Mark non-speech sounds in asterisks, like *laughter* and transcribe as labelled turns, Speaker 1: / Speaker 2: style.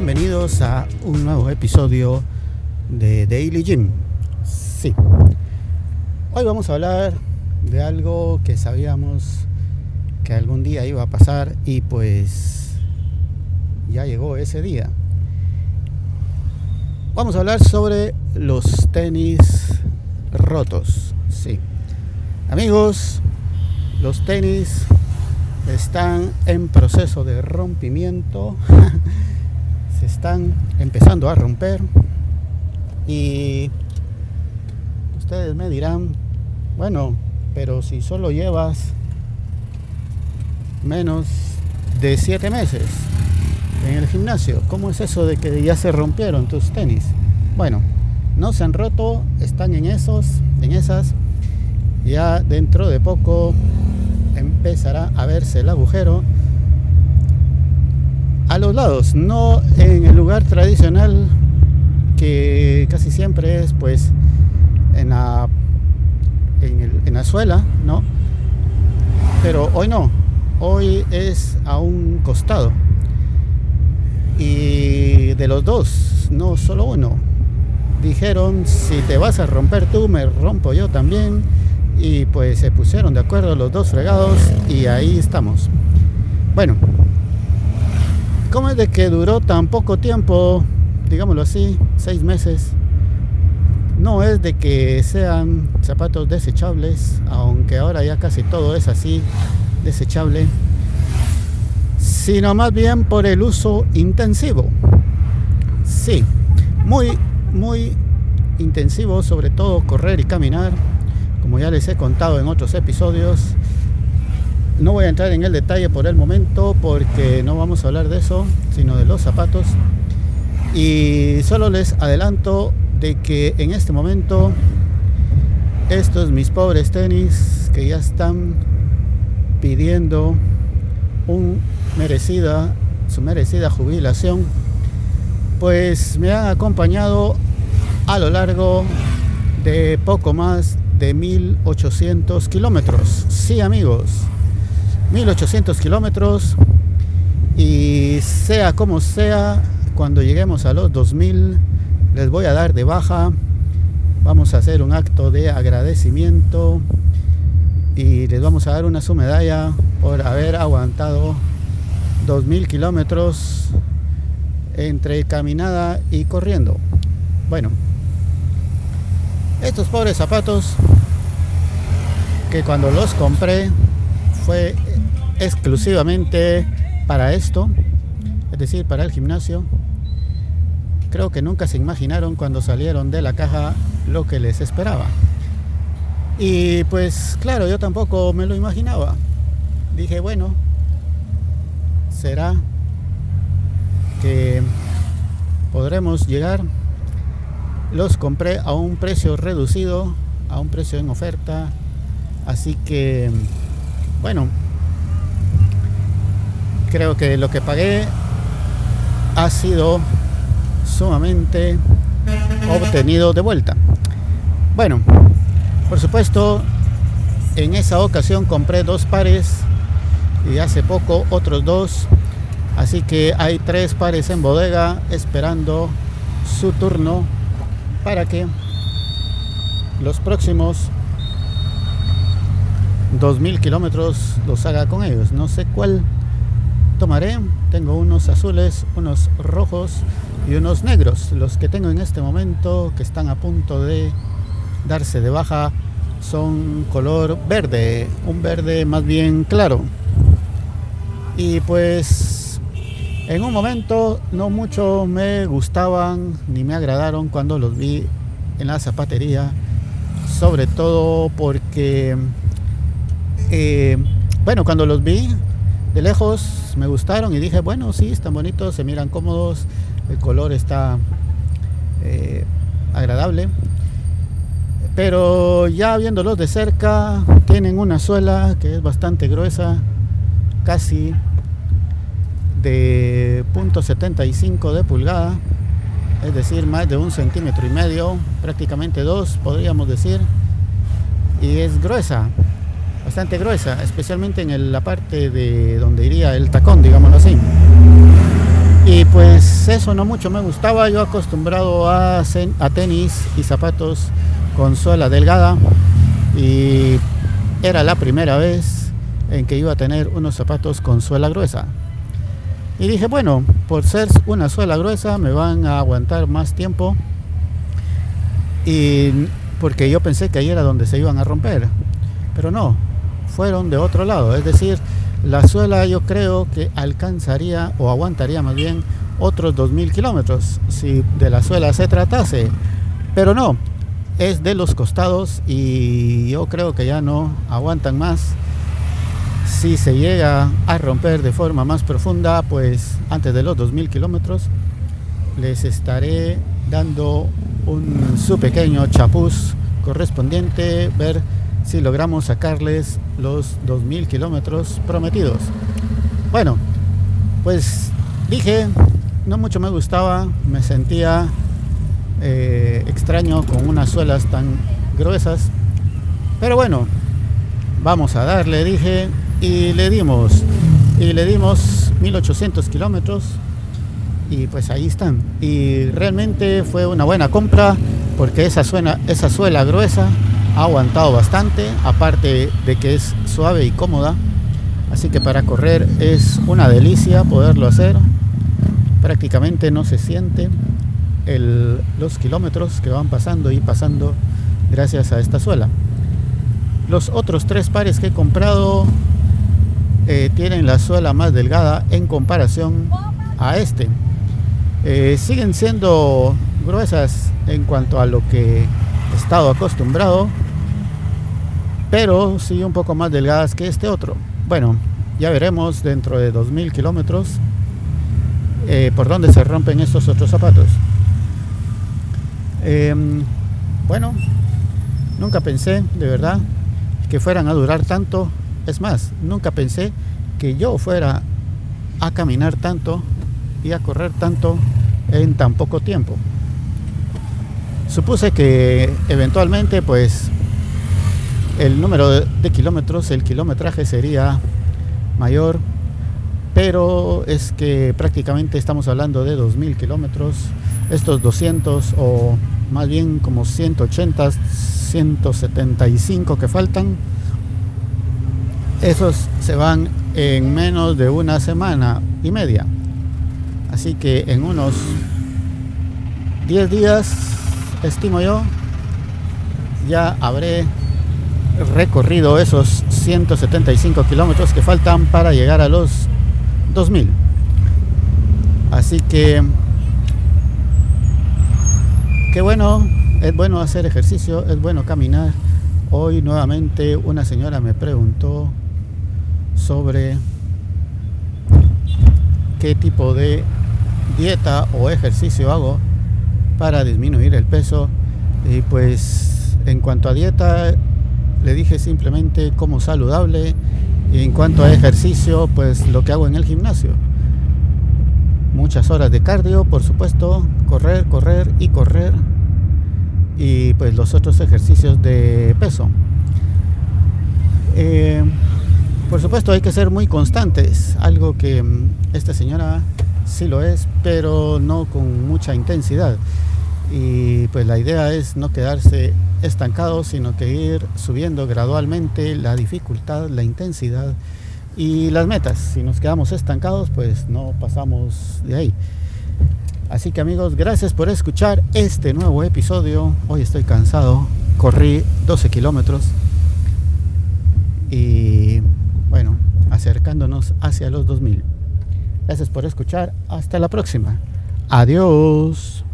Speaker 1: Bienvenidos a un nuevo episodio de Daily Gym. Sí, hoy vamos a hablar de algo que sabíamos que algún día iba a pasar y pues ya llegó ese día. Vamos a hablar sobre los tenis rotos. Sí, amigos, los tenis están en proceso de rompimiento, *laughs* se están empezando a romper y ustedes me dirán, bueno, pero si solo llevas menos de 7 meses en el gimnasio, ¿cómo es eso de que ya se rompieron tus tenis? Bueno, no se han roto, están en esos, en esas, ya dentro de poco empezará a verse el agujero los lados, no en el lugar tradicional que casi siempre es pues en la, en, la suela, ¿no? Pero hoy no, hoy es a un costado. Y de los dos, no solo uno. Dijeron, si te vas a romper tú, me rompo yo también y pues se pusieron de acuerdo los dos fregados y ahí estamos. Bueno, ¿cómo es de que duró tan poco tiempo, digámoslo así, seis meses? No es de que sean zapatos desechables, aunque ahora ya casi todo es así, desechable, sino más bien por el uso intensivo. Sí, muy, muy intensivo, sobre todo correr y caminar como ya les he contado en otros episodios. No voy a entrar en el detalle por el momento porque no vamos a hablar de eso, sino de los zapatos. Y solo les adelanto de que en este momento estos mis pobres tenis que ya están pidiendo un merecida, su merecida jubilación, pues me han acompañado a lo largo de poco más de 1800 kilómetros. Sí, amigos, 1800 kilómetros. Y sea como sea, cuando lleguemos a los 2000, les voy a dar de baja. Vamos a hacer un acto de agradecimiento y les vamos a dar una su medalla por haber aguantado 2000 kilómetros entre caminada y corriendo. Bueno, estos pobres zapatos que cuando los compré fue exclusivamente para esto, es decir, para el gimnasio. Creo que nunca se imaginaron cuando salieron de la caja lo que les esperaba. Y pues claro, yo tampoco me lo imaginaba. Dije, bueno, será que podremos llegar los compré a un precio reducido, a un precio en oferta. Así que, bueno, creo que lo que pagué ha sido sumamente obtenido de vuelta. Bueno, por supuesto, en esa ocasión compré dos pares y hace poco otros dos. Así que hay tres pares en bodega esperando su turno para que los próximos 2000 kilómetros los haga con ellos. No sé cuál tomaré. Tengo unos azules, unos rojos y unos negros. Los que tengo en este momento que están a punto de darse de baja son color verde, un verde más bien claro. Y pues en un momento no mucho me gustaban ni me agradaron cuando los vi en la zapatería, sobre todo porque, eh, bueno, cuando los vi de lejos me gustaron y dije, bueno, sí, están bonitos, se miran cómodos, el color está eh, agradable. Pero ya viéndolos de cerca, tienen una suela que es bastante gruesa, casi de .75 de pulgada, es decir, más de un centímetro y medio, prácticamente dos, podríamos decir, y es gruesa, bastante gruesa, especialmente en la parte de donde iría el tacón, digámoslo así. Y pues eso no mucho me gustaba, yo acostumbrado a, a tenis y zapatos con suela delgada y era la primera vez en que iba a tener unos zapatos con suela gruesa. Y dije, bueno, por ser una suela gruesa me van a aguantar más tiempo. Y porque yo pensé que ahí era donde se iban a romper. Pero no, fueron de otro lado. Es decir, la suela yo creo que alcanzaría o aguantaría más bien otros 2.000 kilómetros si de la suela se tratase. Pero no, es de los costados y yo creo que ya no aguantan más si se llega a romper de forma más profunda, pues antes de los 2.000 kilómetros, les estaré dando un su pequeño chapuz correspondiente, ver si logramos sacarles los 2.000 kilómetros prometidos. Bueno, pues dije, no mucho me gustaba, me sentía eh, extraño con unas suelas tan gruesas, pero bueno, vamos a darle, dije, y le dimos y le dimos 1800 kilómetros. Y pues ahí están. Y realmente fue una buena compra porque esa, suena, esa suela gruesa ha aguantado bastante aparte de que es suave y cómoda. Así que para correr es una delicia poderlo hacer. Prácticamente no se siente los kilómetros que van pasando y pasando gracias a esta suela. Los otros tres pares que he comprado eh, tienen la suela más delgada en comparación a este. Eh, siguen siendo gruesas en cuanto a lo que he estado acostumbrado, pero sí un poco más delgadas que este otro. Bueno, ya veremos dentro de 2000 kilómetros eh, por dónde se rompen estos otros zapatos. Em, bueno, nunca pensé de verdad que fueran a durar tanto es más, nunca pensé que yo fuera a caminar tanto y a correr tanto en tan poco tiempo. Supuse que eventualmente pues el número de, kilómetros, el kilometraje sería mayor, pero es que prácticamente estamos hablando de 2.000 kilómetros, estos 200 o más bien como 180, 175 que faltan esos se van en menos de una semana y media. Así que en unos 10 días, estimo yo, ya habré recorrido esos 175 kilómetros que faltan para llegar a los 2000. Así que, qué bueno, es bueno hacer ejercicio, es bueno caminar. Hoy nuevamente una señora me preguntó sobre qué tipo de dieta o ejercicio hago para disminuir el peso. Y pues en cuanto a dieta, le dije simplemente como saludable. Y en cuanto a ejercicio, pues lo que hago en el gimnasio. Muchas horas de cardio, por supuesto, correr, correr y correr. Y pues los otros ejercicios de peso. Eh, por supuesto hay que ser muy constantes, algo que mm, esta señora sí lo es, pero no con mucha intensidad. Y pues la idea es no quedarse estancado, sino que ir subiendo gradualmente la dificultad, la intensidad y las metas. Si nos quedamos estancados, pues no pasamos de ahí. Así que amigos, gracias por escuchar este nuevo episodio. Hoy estoy cansado, corrí 12 kilómetros y bueno, acercándonos hacia los 2000. Gracias por escuchar. Hasta la próxima. Adiós.